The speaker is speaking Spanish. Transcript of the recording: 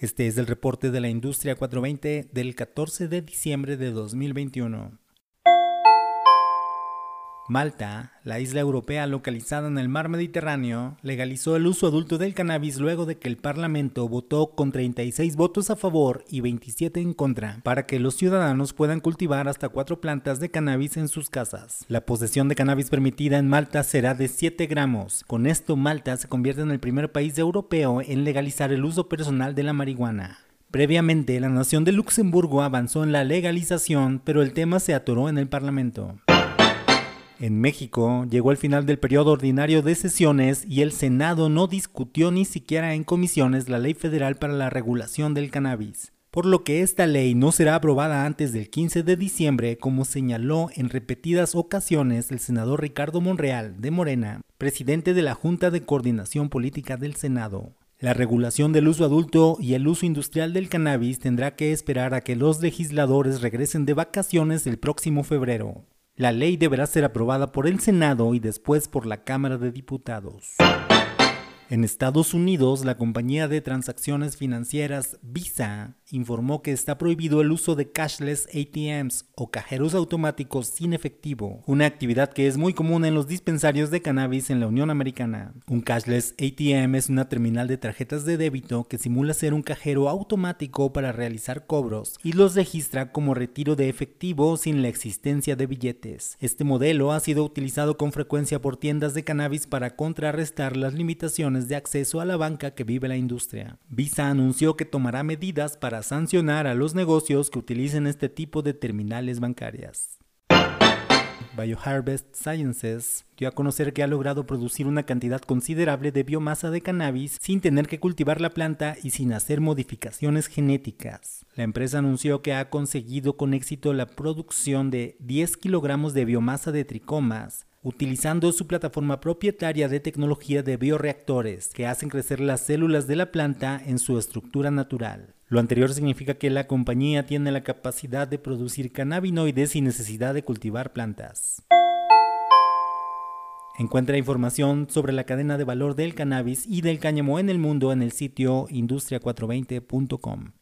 Este es el reporte de la industria 420 del 14 de diciembre de 2021. Malta, la isla europea localizada en el mar Mediterráneo, legalizó el uso adulto del cannabis luego de que el Parlamento votó con 36 votos a favor y 27 en contra para que los ciudadanos puedan cultivar hasta cuatro plantas de cannabis en sus casas. La posesión de cannabis permitida en Malta será de 7 gramos. Con esto, Malta se convierte en el primer país europeo en legalizar el uso personal de la marihuana. Previamente, la nación de Luxemburgo avanzó en la legalización, pero el tema se atoró en el Parlamento. En México llegó el final del periodo ordinario de sesiones y el Senado no discutió ni siquiera en comisiones la ley federal para la regulación del cannabis, por lo que esta ley no será aprobada antes del 15 de diciembre, como señaló en repetidas ocasiones el senador Ricardo Monreal de Morena, presidente de la Junta de Coordinación Política del Senado. La regulación del uso adulto y el uso industrial del cannabis tendrá que esperar a que los legisladores regresen de vacaciones el próximo febrero. La ley deberá ser aprobada por el Senado y después por la Cámara de Diputados. En Estados Unidos, la compañía de transacciones financieras Visa informó que está prohibido el uso de cashless ATMs o cajeros automáticos sin efectivo, una actividad que es muy común en los dispensarios de cannabis en la Unión Americana. Un cashless ATM es una terminal de tarjetas de débito que simula ser un cajero automático para realizar cobros y los registra como retiro de efectivo sin la existencia de billetes. Este modelo ha sido utilizado con frecuencia por tiendas de cannabis para contrarrestar las limitaciones de acceso a la banca que vive la industria. Visa anunció que tomará medidas para sancionar a los negocios que utilicen este tipo de terminales bancarias. BioHarvest Sciences dio a conocer que ha logrado producir una cantidad considerable de biomasa de cannabis sin tener que cultivar la planta y sin hacer modificaciones genéticas. La empresa anunció que ha conseguido con éxito la producción de 10 kilogramos de biomasa de tricomas, utilizando su plataforma propietaria de tecnología de bioreactores que hacen crecer las células de la planta en su estructura natural. Lo anterior significa que la compañía tiene la capacidad de producir cannabinoides sin necesidad de cultivar plantas. Encuentra información sobre la cadena de valor del cannabis y del cáñamo en el mundo en el sitio industria420.com.